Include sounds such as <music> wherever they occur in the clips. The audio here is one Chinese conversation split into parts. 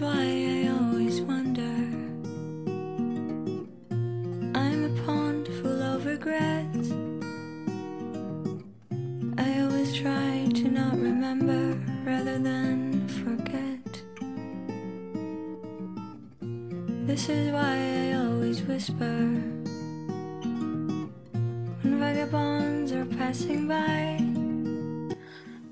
twice.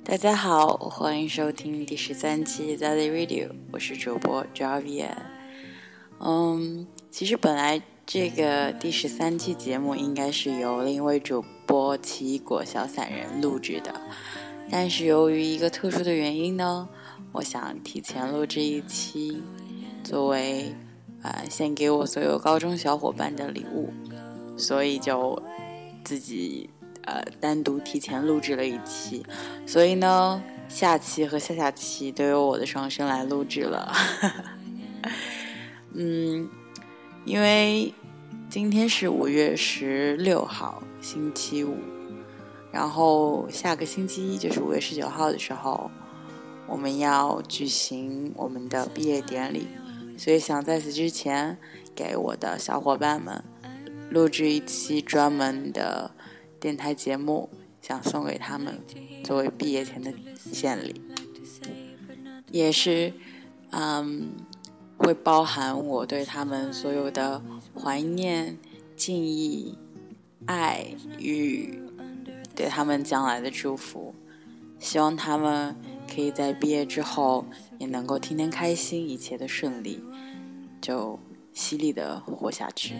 大家好，欢迎收听第十三期 Zazie Radio，我是主播 Javier。嗯，其实本来这个第十三期节目应该是由另一位主播奇异果小散人录制的，但是由于一个特殊的原因呢，我想提前录制一期，作为啊、献给我所有高中小伙伴的礼物，所以就自己。呃，单独提前录制了一期，所以呢，下期和下下期都由我的双生来录制了。<laughs> 嗯，因为今天是五月十六号，星期五，然后下个星期一就是五月十九号的时候，我们要举行我们的毕业典礼，所以想在此之前给我的小伙伴们录制一期专门的。电台节目想送给他们作为毕业前的献礼，也是，嗯，会包含我对他们所有的怀念、敬意、爱与对他们将来的祝福。希望他们可以在毕业之后也能够天天开心，一切的顺利，就犀利的活下去。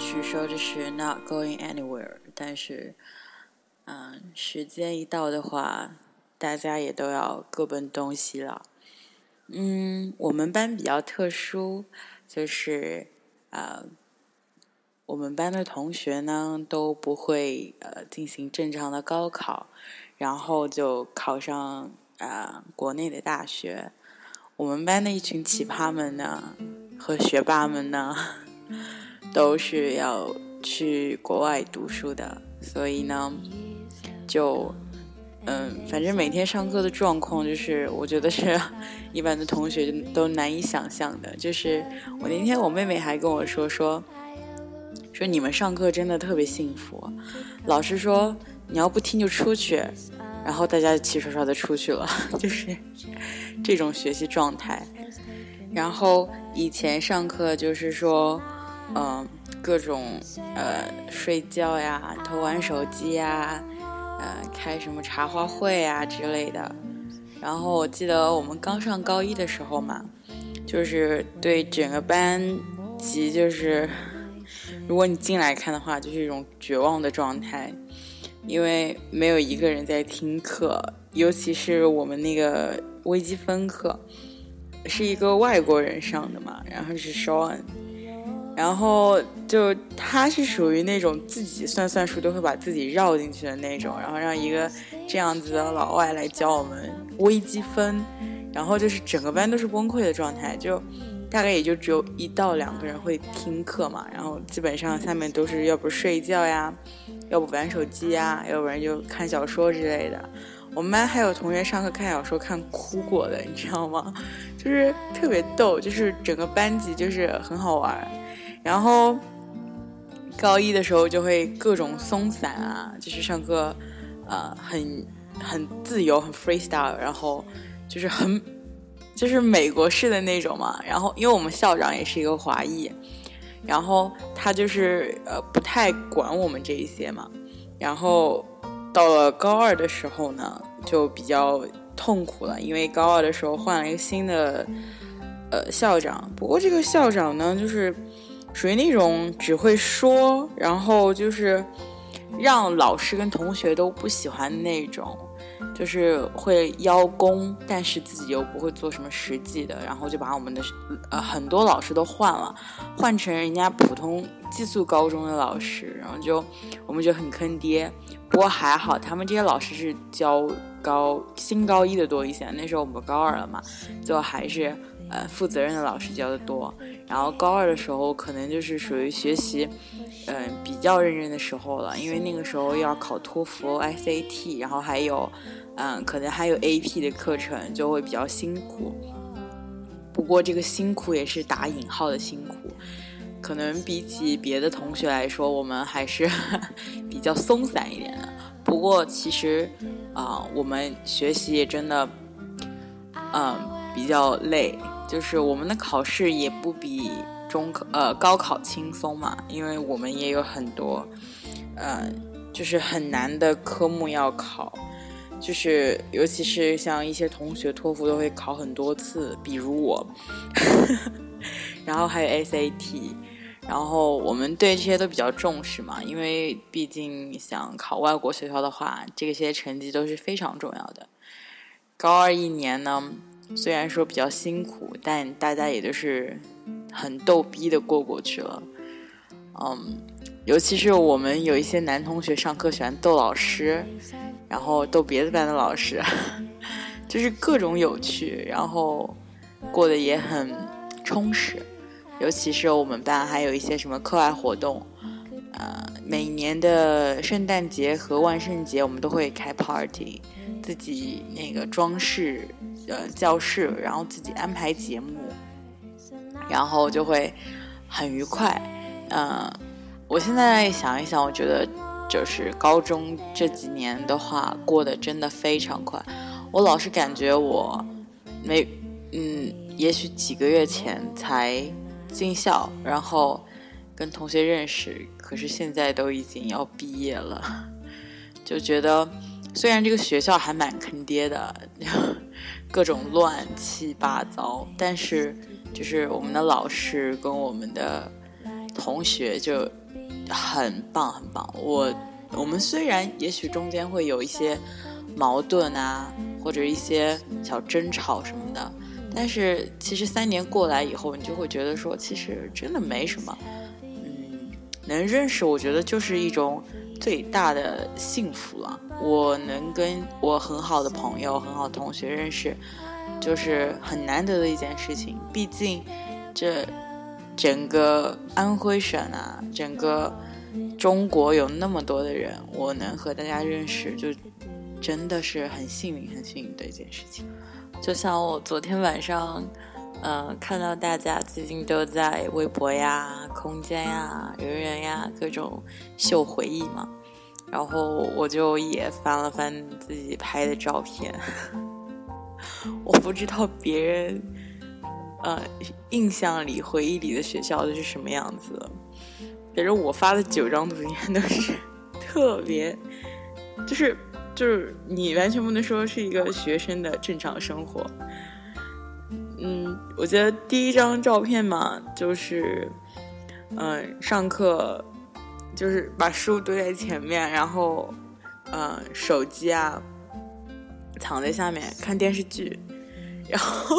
据说的是 “not going anywhere”，但是，嗯，时间一到的话，大家也都要各奔东西了。嗯，我们班比较特殊，就是呃，我们班的同学呢都不会呃进行正常的高考，然后就考上呃国内的大学。我们班的一群奇葩们呢和学霸们呢，都是要去国外读书的，所以呢，就嗯，反正每天上课的状况就是，我觉得是一般的同学都难以想象的。就是我那天我妹妹还跟我说说，说你们上课真的特别幸福，老师说你要不听就出去，然后大家齐刷刷的出去了，<laughs> 就是这种学习状态。然后以前上课就是说，嗯、各种呃睡觉呀、偷玩手机呀、呃开什么茶话会啊之类的。然后我记得我们刚上高一的时候嘛，就是对整个班级就是，如果你进来看的话，就是一种绝望的状态，因为没有一个人在听课，尤其是我们那个微积分课，是一个外国人上的嘛，然后是 Sean，然后就他是属于那种自己算算数都会把自己绕进去的那种，然后让一个这样子的老外来教我们微积分，然后就是整个班都是崩溃的状态，就大概也就只有一到两个人会听课嘛，然后基本上下面都是要不睡觉呀，要不玩手机呀，要不然就看小说之类的。我们班还有同学上课看小说看哭过的，你知道吗？就是特别逗，就是整个班级就是很好玩。然后高一的时候就会各种松散啊，就是上课呃很很自由，很 freestyle，然后就是很就是美国式的那种嘛。然后因为我们校长也是一个华裔，然后他就是呃不太管我们这一些嘛。然后到了高二的时候呢，就比较痛苦了，因为高二的时候换了一个新的呃校长。不过这个校长呢，就是属于那种只会说，然后就是让老师跟同学都不喜欢那种，就是会邀功，但是自己又不会做什么实际的，然后就把我们的呃很多老师都换了，换成人家普通寄宿高中的老师，然后就我们就很坑爹。不过还好，他们这些老师是教高新高一的多一些，那时候我们高二了嘛，就还是呃负责任的老师教的多。然后高二的时候，可能就是属于学习，嗯比较认真的时候了，因为那个时候要考托福、SAT，然后还有嗯可能还有 AP 的课程，就会比较辛苦。不过这个辛苦也是打引号的辛苦。可能比起别的同学来说，我们还是 <laughs> 比较松散一点的。不过其实，啊，我们学习也真的，嗯，比较累。就是我们的考试也不比中考呃高考轻松嘛，因为我们也有很多，嗯，就是很难的科目要考。就是尤其是像一些同学托福都会考很多次，比如我，<laughs> 然后还有 SAT。然后我们对这些都比较重视嘛，因为毕竟想考外国学校的话，这些成绩都是非常重要的。高二一年呢，虽然说比较辛苦，但大家也都是很逗逼的过过去了。嗯，尤其是我们有一些男同学上课喜欢逗老师，然后逗别的班的老师，<laughs> 就是各种有趣，然后过得也很充实。尤其是我们班还有一些什么课外活动，呃，每年的圣诞节和万圣节我们都会开 party，自己那个装饰呃教室，然后自己安排节目，然后就会很愉快。嗯，我现在想一想，我觉得就是高中这几年的话过得真的非常快。我老是感觉我没嗯，也许几个月前才。进校，然后跟同学认识，可是现在都已经要毕业了，<laughs> 就觉得虽然这个学校还蛮坑爹的，各种乱七八糟，但是就是我们的老师跟我们的同学就很棒很棒。我我们虽然也许中间会有一些矛盾啊，或者一些小争吵什么的。但是其实三年过来以后，你就会觉得说，其实真的没什么。嗯，能认识，我觉得就是一种最大的幸福了。我能跟我很好的朋友、很好同学认识，就是很难得的一件事情。毕竟，这整个安徽省啊，整个中国有那么多的人，我能和大家认识，就真的是很幸运、很幸运的一件事情。就像我昨天晚上，嗯，看到大家最近都在微博呀、空间呀、人人呀各种秀回忆嘛，然后我就也翻了翻自己拍的照片。<laughs> 我不知道别人，呃，印象里、回忆里的学校都是什么样子。反正我发的九张图片都是特别，就是。就是你完全不能说是一个学生的正常生活。嗯，我觉得第一张照片嘛，就是，嗯，上课就是把书堆在前面，然后，嗯，手机啊藏在下面看电视剧，然后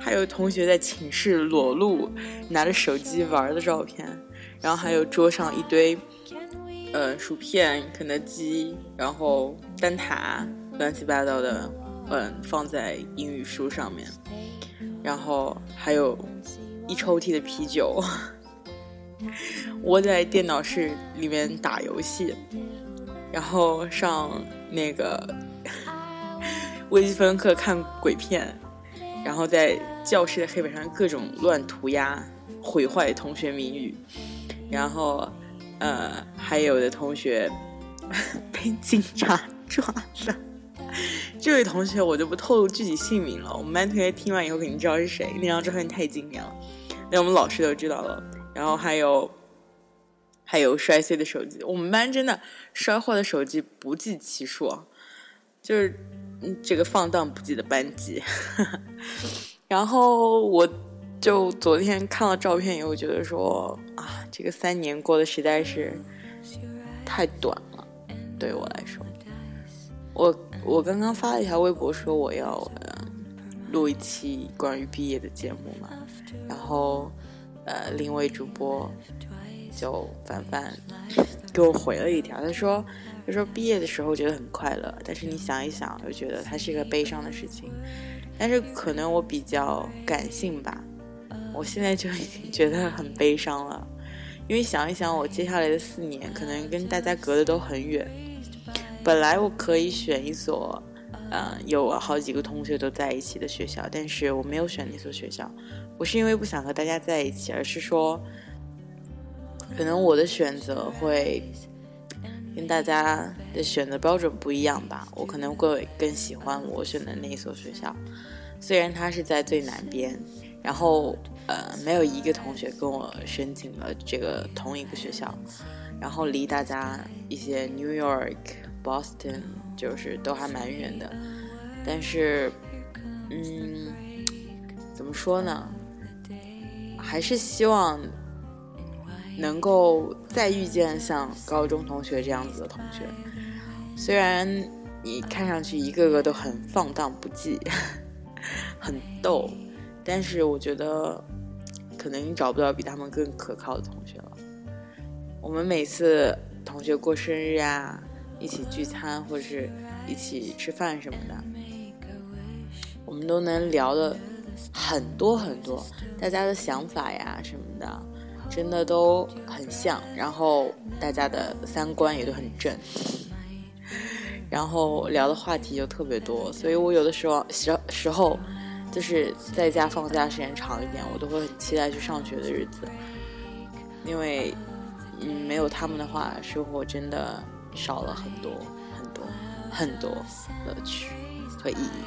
还有同学在寝室裸露拿着手机玩的照片，然后还有桌上一堆。呃，薯片、肯德基，然后蛋挞，乱七八糟的嗯，放在英语书上面，然后还有一抽屉的啤酒，窝在电脑室里面打游戏，然后上那个 <laughs> 微积分课看鬼片，然后在教室的黑板上各种乱涂鸦，毁坏同学名誉，然后呃，还有的同学 <laughs> 被警察抓了。这位同学我就不透露具体姓名了，我们班同学听完以后肯定知道是谁，那张照片太经典了，连我们老师都知道了。然后还有还有摔碎的手机，我们班真的摔坏的手机不计其数，就是这个放荡不羁的班级。<laughs> 然后我就昨天看了照片以后，觉得说啊，这个三年过得实在是太短了，对我来说，我。我刚刚发了一条微博，说我要呃录一期关于毕业的节目嘛，然后呃另一位主播就凡凡给我回了一条，他说他说毕业的时候觉得很快乐，但是你想一想又觉得它是一个悲伤的事情，但是可能我比较感性吧，我现在就已经觉得很悲伤了，因为想一想我接下来的四年可能跟大家隔的都很远。本来我可以选一所，嗯，有好几个同学都在一起的学校，但是我没有选那所学校，不是因为不想和大家在一起，而是说，可能我的选择会跟大家的选择标准不一样吧。我可能会更喜欢我选的那一所学校，虽然它是在最南边，然后呃，没有一个同学跟我申请了这个同一个学校，然后离大家一些 New York。Boston 就是都还蛮远的，但是，嗯，怎么说呢？还是希望能够再遇见像高中同学这样子的同学。虽然你看上去一个个都很放荡不羁，<laughs> 很逗，但是我觉得可能你找不到比他们更可靠的同学了。我们每次同学过生日啊。一起聚餐或者是一起吃饭什么的，我们都能聊的很多很多，大家的想法呀什么的，真的都很像，然后大家的三观也都很正，然后聊的话题又特别多，所以我有的时候时时候就是在家放假时间长一点，我都会很期待去上学的日子，因为嗯没有他们的话，生活真的。少了很多很多很多乐趣和意义。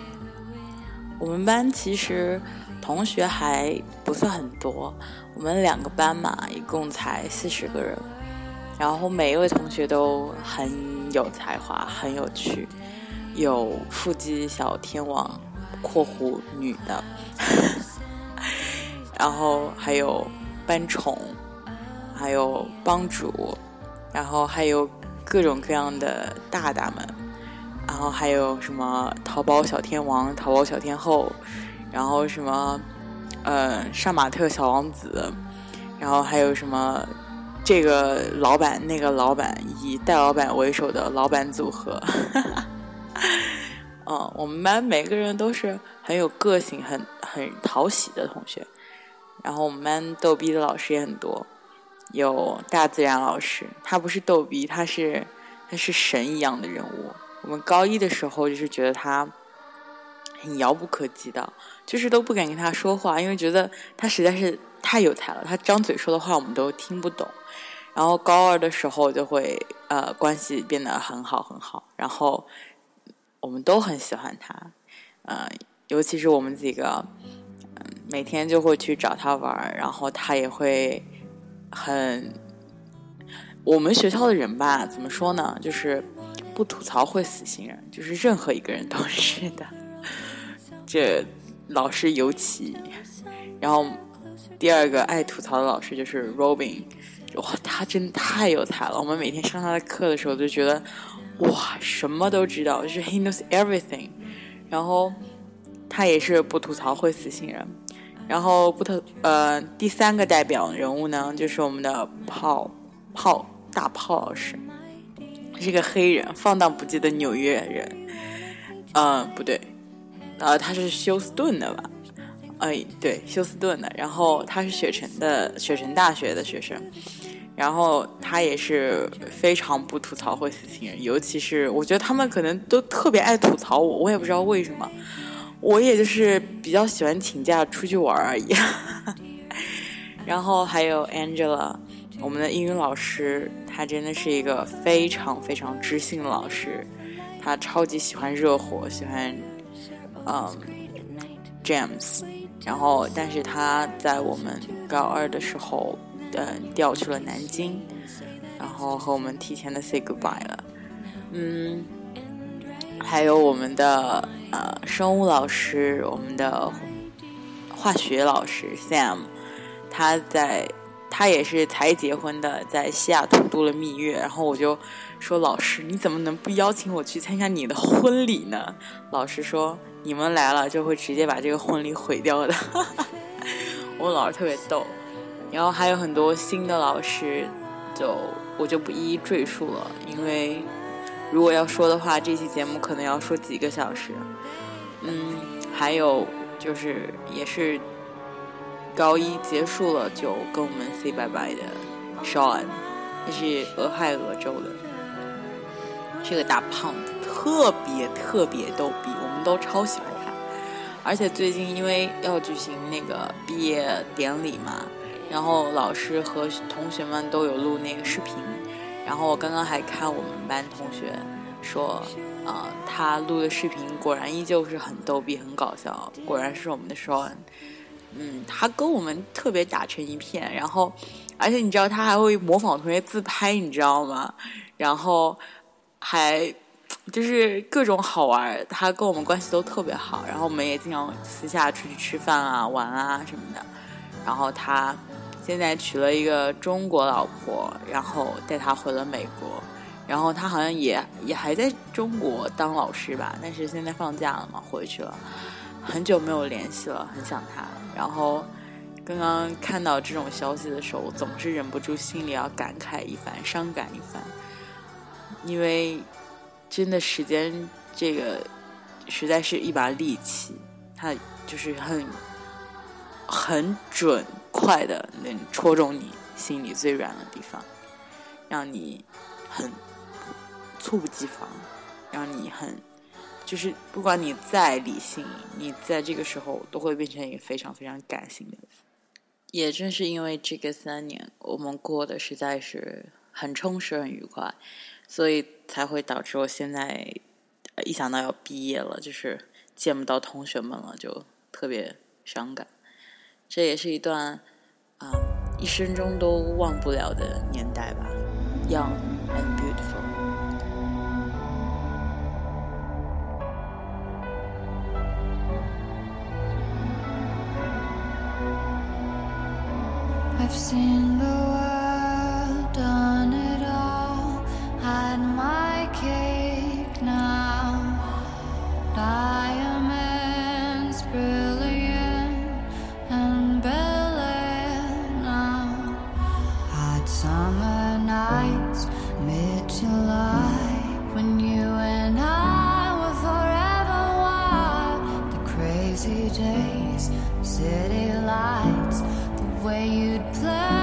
我们班其实同学还不算很多，我们两个班嘛，一共才四十个人。然后每一位同学都很有才华，很有趣，有腹肌小天王（括弧女的 <laughs> ），然后还有班宠，还有帮主，然后还有。各种各样的大大们，然后还有什么淘宝小天王、淘宝小天后，然后什么呃杀马特小王子，然后还有什么这个老板、那个老板以戴老板为首的老板组合。<laughs> 嗯，我们班每个人都是很有个性、很很讨喜的同学，然后我们班逗逼的老师也很多。有大自然老师，他不是逗逼，他是他是神一样的人物。我们高一的时候就是觉得他很遥不可及的，就是都不敢跟他说话，因为觉得他实在是太有才了。他张嘴说的话我们都听不懂。然后高二的时候就会呃关系变得很好很好，然后我们都很喜欢他，呃，尤其是我们几个，嗯，每天就会去找他玩，然后他也会。很，我们学校的人吧，怎么说呢？就是不吐槽会死心人，就是任何一个人都是的。<laughs> 这老师尤其，然后第二个爱吐槽的老师就是 Robin，哇，他真的太有才了。我们每天上他的课的时候就觉得，哇，什么都知道，就是 He knows everything。然后他也是不吐槽会死心人。然后不特呃，第三个代表人物呢，就是我们的炮炮大炮老师，是个黑人，放荡不羁的纽约人。嗯，不对，呃，他是休斯顿的吧？哎，对，休斯顿的。然后他是雪城的，雪城大学的学生。然后他也是非常不吐槽会死情人，尤其是我觉得他们可能都特别爱吐槽我，我也不知道为什么。我也就是比较喜欢请假出去玩而已。<laughs> 然后还有 Angela，我们的英语老师，他真的是一个非常非常知性的老师，他超级喜欢热火，喜欢嗯 James。然后，但是他在我们高二的时候。嗯，调去了南京，然后和我们提前的 say goodbye 了。嗯，还有我们的呃生物老师，我们的化学老师 Sam，他在他也是才结婚的，在西雅图度了蜜月。然后我就说老师，你怎么能不邀请我去参加你的婚礼呢？老师说你们来了就会直接把这个婚礼毁掉的。<laughs> 我们老师特别逗。然后还有很多新的老师，就我就不一一赘述了，因为如果要说的话，这期节目可能要说几个小时。嗯，还有就是也是高一结束了就跟我们 say 拜拜的 Sean，他是俄亥俄州的，这个大胖子特别特别逗逼，我们都超喜欢他。而且最近因为要举行那个毕业典礼嘛。然后老师和同学们都有录那个视频，然后我刚刚还看我们班同学说，呃，他录的视频果然依旧是很逗逼、很搞笑，果然是我们的 Sean，嗯，他跟我们特别打成一片，然后，而且你知道他还会模仿同学自拍，你知道吗？然后还就是各种好玩，他跟我们关系都特别好，然后我们也经常私下出去吃饭啊、玩啊什么的，然后他。现在娶了一个中国老婆，然后带她回了美国，然后他好像也也还在中国当老师吧，但是现在放假了嘛，回去了，很久没有联系了，很想他。然后刚刚看到这种消息的时候，我总是忍不住心里要感慨一番，伤感一番，因为真的时间这个实在是一把利器，它就是很很准。快的能戳中你心里最软的地方，让你很猝不及防，让你很就是不管你再理性，你在这个时候都会变成一个非常非常感性的人。也正是因为这个三年我们过得实在是很充实、很愉快，所以才会导致我现在一想到要毕业了，就是见不到同学们了，就特别伤感。这也是一段啊，一生中都忘不了的年代吧，Young and beautiful。I've seen you'd play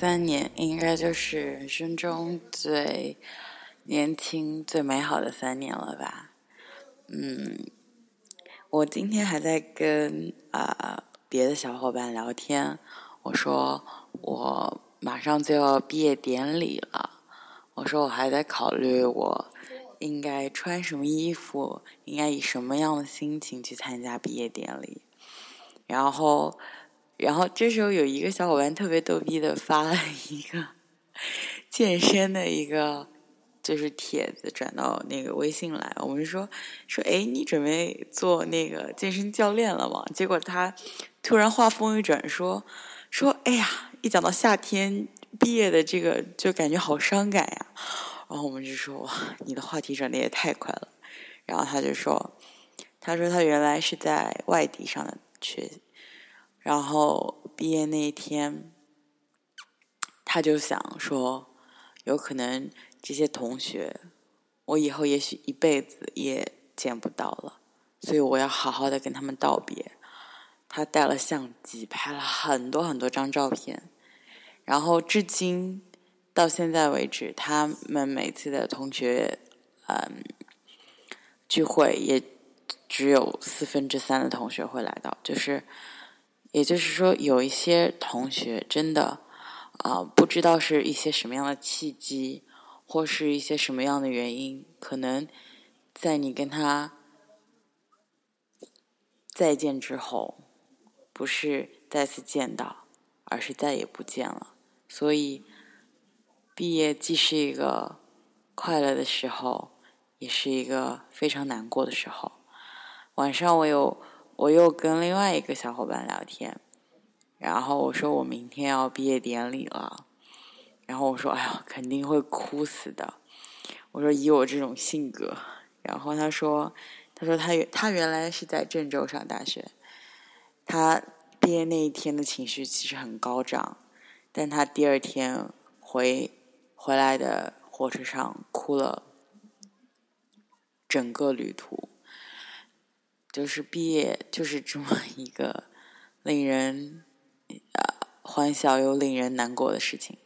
三年应该就是人生中最年轻、最美好的三年了吧？嗯，我今天还在跟啊别的小伙伴聊天，我说我马上就要毕业典礼了，我说我还在考虑我应该穿什么衣服，应该以什么样的心情去参加毕业典礼，然后。然后这时候有一个小伙伴特别逗逼的发了一个 <laughs> 健身的一个就是帖子转到那个微信来，我们说说哎你准备做那个健身教练了吗？结果他突然话锋一转说说哎呀一讲到夏天毕业的这个就感觉好伤感呀，然后我们就说哇你的话题转的也太快了，然后他就说他说他原来是在外地上的学。然后毕业那一天，他就想说，有可能这些同学，我以后也许一辈子也见不到了，所以我要好好的跟他们道别。他带了相机拍了很多很多张照片，然后至今到现在为止，他们每次的同学嗯聚会，也只有四分之三的同学会来到，就是。也就是说，有一些同学真的啊，不知道是一些什么样的契机，或是一些什么样的原因，可能在你跟他再见之后，不是再次见到，而是再也不见了。所以，毕业既是一个快乐的时候，也是一个非常难过的时候。晚上我有。我又跟另外一个小伙伴聊天，然后我说我明天要毕业典礼了，然后我说哎呀肯定会哭死的，我说以我这种性格，然后他说他说他他原来是在郑州上大学，他毕业那一天的情绪其实很高涨，但他第二天回回来的火车上哭了整个旅途。就是毕业就是这么 <laughs> 一个令人啊欢笑又令人难过的事情，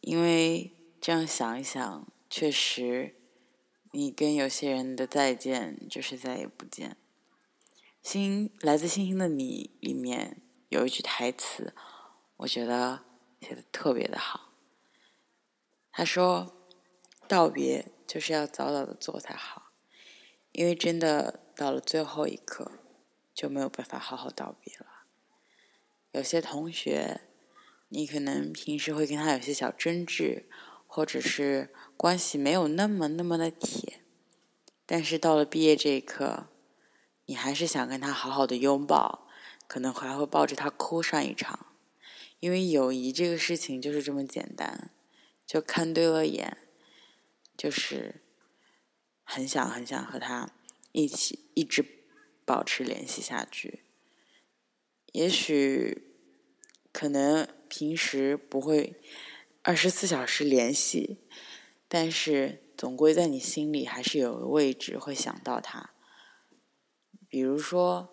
因为这样想一想，确实，你跟有些人的再见就是再也不见。星来自星星的你里面有一句台词，我觉得写的特别的好。他说：“道别就是要早早的做才好，因为真的。”到了最后一刻，就没有办法好好道别了。有些同学，你可能平时会跟他有些小争执，或者是关系没有那么那么的铁，但是到了毕业这一刻，你还是想跟他好好的拥抱，可能还会抱着他哭上一场，因为友谊这个事情就是这么简单，就看对了眼，就是很想很想和他。一起一直保持联系下去，也许可能平时不会二十四小时联系，但是总归在你心里还是有个位置，会想到他。比如说，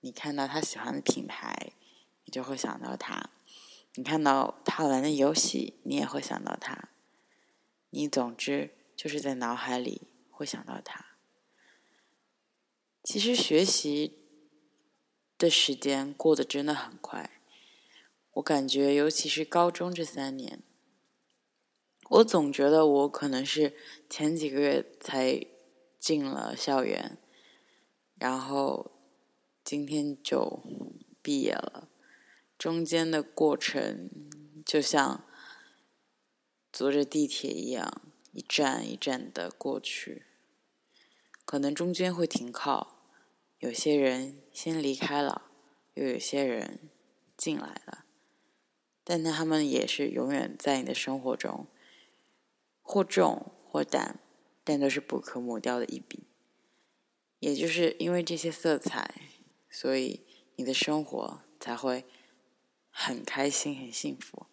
你看到他喜欢的品牌，你就会想到他；你看到他玩的游戏，你也会想到他。你总之就是在脑海里会想到他。其实学习的时间过得真的很快，我感觉，尤其是高中这三年，我总觉得我可能是前几个月才进了校园，然后今天就毕业了，中间的过程就像坐着地铁一样，一站一站的过去，可能中间会停靠。有些人先离开了，又有些人进来了，但他们也是永远在你的生活中，或重或淡，但都是不可抹掉的一笔。也就是因为这些色彩，所以你的生活才会很开心、很幸福。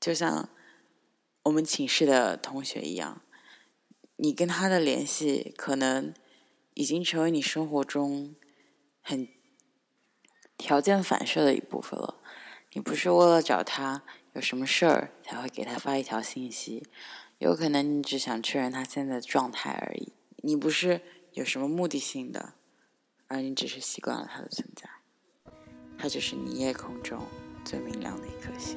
就像我们寝室的同学一样，你跟他的联系可能。已经成为你生活中很条件反射的一部分了。你不是为了找他有什么事儿才会给他发一条信息，有可能你只想确认他现在的状态而已。你不是有什么目的性的，而你只是习惯了他的存在。他就是你夜空中最明亮的一颗星。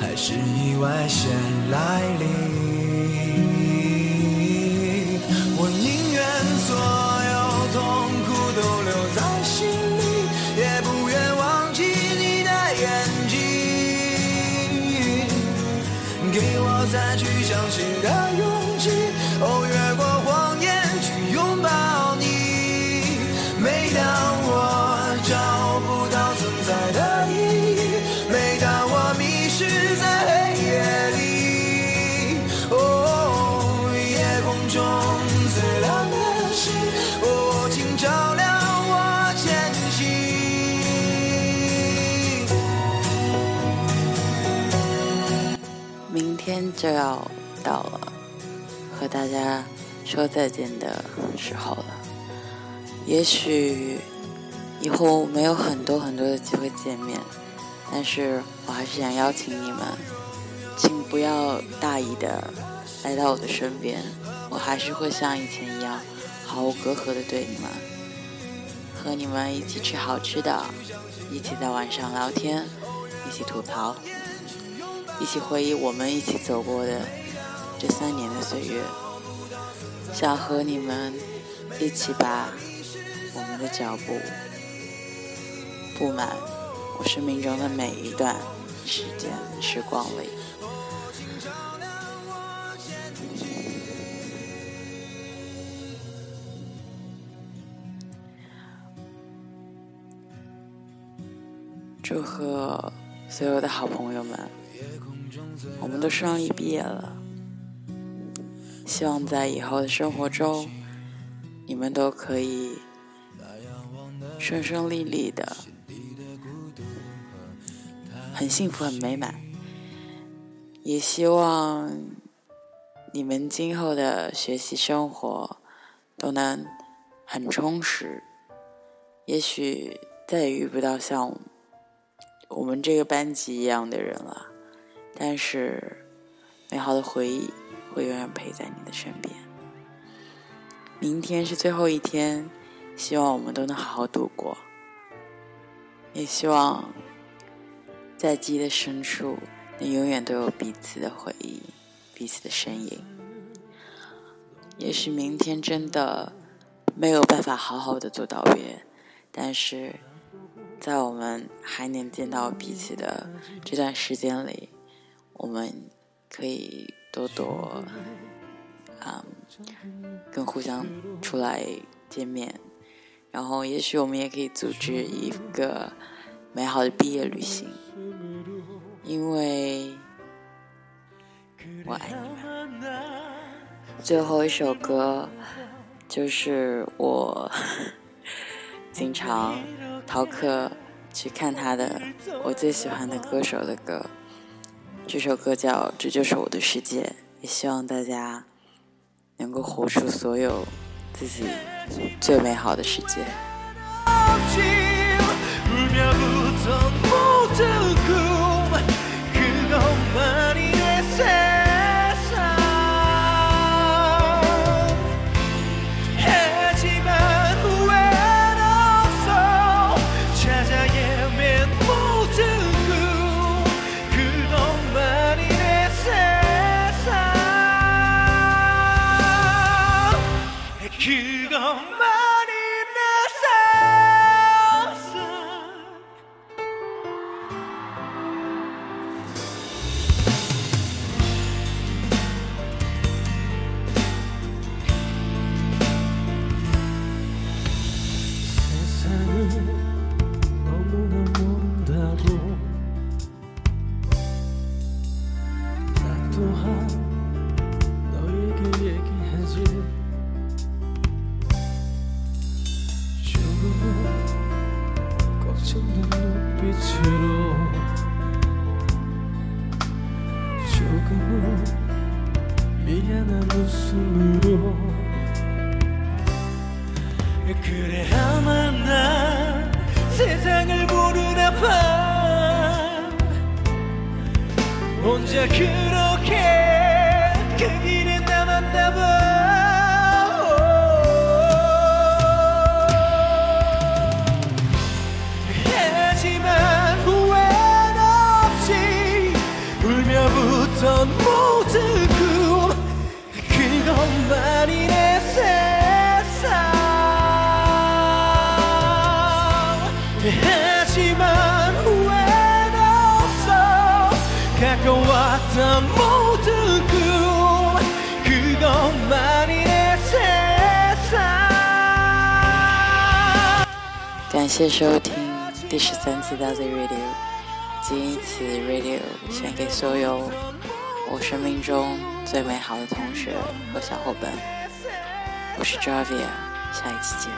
还是意外先来临？就要到了，和大家说再见的时候了。也许以后没有很多很多的机会见面，但是我还是想邀请你们，请不要大意的来到我的身边，我还是会像以前一样毫无隔阂的对你们，和你们一起吃好吃的，一起在晚上聊天，一起吐槽。一起回忆我们一起走过的这三年的岁月，想和你们一起把我们的脚步布满我生命中的每一段时间时光里。祝贺所有的好朋友们！我们都顺利毕业了，希望在以后的生活中，你们都可以顺顺利利的，很幸福、很美满。也希望你们今后的学习生活都能很充实。也许再也遇不到像我们这个班级一样的人了。但是，美好的回忆会永远陪在你的身边。明天是最后一天，希望我们都能好好度过。也希望在记忆的深处，能永远都有彼此的回忆，彼此的身影。也许明天真的没有办法好好的做道别，但是在我们还能见到彼此的这段时间里。我们可以多多啊、跟互相出来见面，然后也许我们也可以组织一个美好的毕业旅行，因为我爱你们。最后一首歌就是我 <laughs> 经常逃课去看他的我最喜欢的歌手的歌，这首歌叫《这就是我的世界》，也希望大家能够活出所有自己最美好的世界。谢收听第十三期到 The Radio，仅以此 Radio 献给所有我生命中最美好的同学和小伙伴。我是 Javia，下一期见。